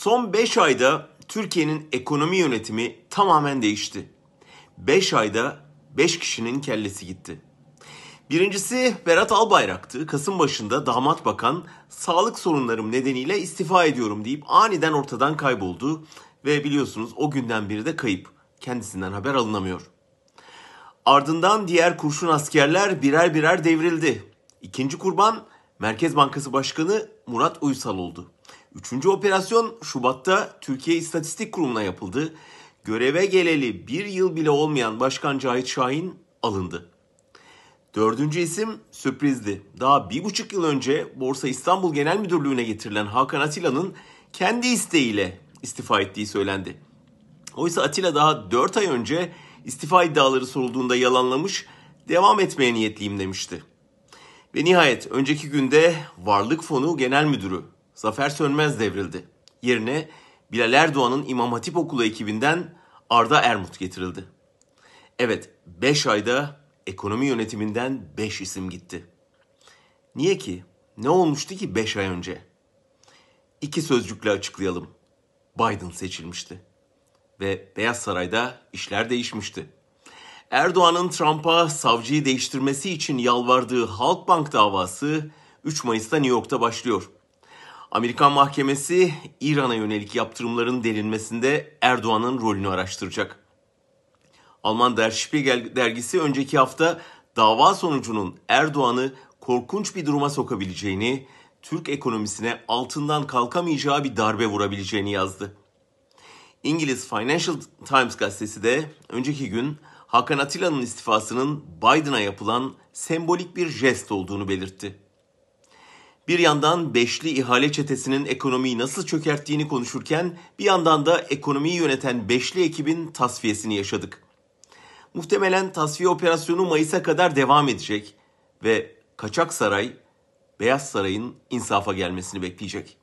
Son 5 ayda Türkiye'nin ekonomi yönetimi tamamen değişti. 5 ayda 5 kişinin kellesi gitti. Birincisi Berat Albayrak'tı. Kasım başında damat bakan sağlık sorunlarım nedeniyle istifa ediyorum deyip aniden ortadan kayboldu. Ve biliyorsunuz o günden beri de kayıp. Kendisinden haber alınamıyor. Ardından diğer kurşun askerler birer birer devrildi. İkinci kurban Merkez Bankası Başkanı Murat Uysal oldu. Üçüncü operasyon Şubat'ta Türkiye İstatistik Kurumu'na yapıldı. Göreve geleli bir yıl bile olmayan Başkan Cahit Şahin alındı. Dördüncü isim sürprizdi. Daha bir buçuk yıl önce Borsa İstanbul Genel Müdürlüğü'ne getirilen Hakan Atilla'nın kendi isteğiyle istifa ettiği söylendi. Oysa Atilla daha dört ay önce istifa iddiaları sorulduğunda yalanlamış, devam etmeye niyetliyim demişti. Ve nihayet önceki günde Varlık Fonu Genel Müdürü Zafer Sönmez devrildi. Yerine Bilal Erdoğan'ın İmam Hatip Okulu ekibinden Arda Ermut getirildi. Evet 5 ayda ekonomi yönetiminden 5 isim gitti. Niye ki? Ne olmuştu ki 5 ay önce? İki sözcükle açıklayalım. Biden seçilmişti. Ve Beyaz Saray'da işler değişmişti. Erdoğan'ın Trump'a savcıyı değiştirmesi için yalvardığı Halkbank davası 3 Mayıs'ta New York'ta başlıyor. Amerikan mahkemesi İran'a yönelik yaptırımların derinmesinde Erdoğan'ın rolünü araştıracak. Alman Der Spiegel dergisi önceki hafta dava sonucunun Erdoğan'ı korkunç bir duruma sokabileceğini, Türk ekonomisine altından kalkamayacağı bir darbe vurabileceğini yazdı. İngiliz Financial Times gazetesi de önceki gün Hakan Atilla'nın istifasının Biden'a yapılan sembolik bir jest olduğunu belirtti. Bir yandan beşli ihale çetesinin ekonomiyi nasıl çökerttiğini konuşurken bir yandan da ekonomiyi yöneten beşli ekibin tasfiyesini yaşadık. Muhtemelen tasfiye operasyonu Mayıs'a kadar devam edecek ve Kaçak Saray Beyaz Saray'ın insafa gelmesini bekleyecek.